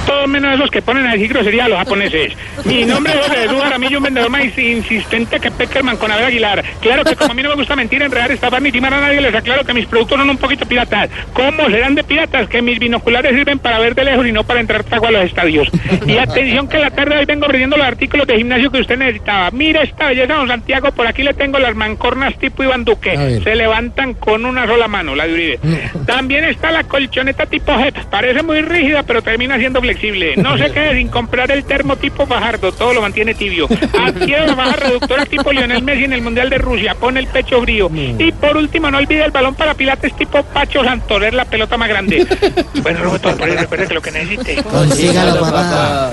Todos menos esos que ponen a decir grosería a los japoneses. Mi nombre es José Jesús Jaramillo, un vendedor más insistente que Peckerman con Abel Aguilar. Claro que como a mí no me gusta mentir, enredar, estafar ni timar a nadie, les aclaro que mis productos son un poquito piratas. ¿Cómo serán de piratas? Que mis binoculares sirven para ver de lejos y no para entrar trago a los estadios. Y atención que la tarde hoy vengo ofreciendo los artículos de gimnasio que usted necesitaba. Mira esta belleza, don Santiago, por aquí le tengo las mancornas tipo Iván Duque. Se levantan con una sola mano, la de Uribe. También está la colchoneta tipo JEP. Parece muy rígida, pero termina siendo flexible. No se quede sin comprar el termo tipo Fajardo, todo lo mantiene tibio. Adquiere la baja reductora tipo Lionel Messi en el Mundial de Rusia, pone el pecho frío. Y por último, no olvide el balón para pilates tipo Pacho Santorer, la pelota más grande. Bueno, Roberto, recuerde que lo que necesite. Consígalo, papá.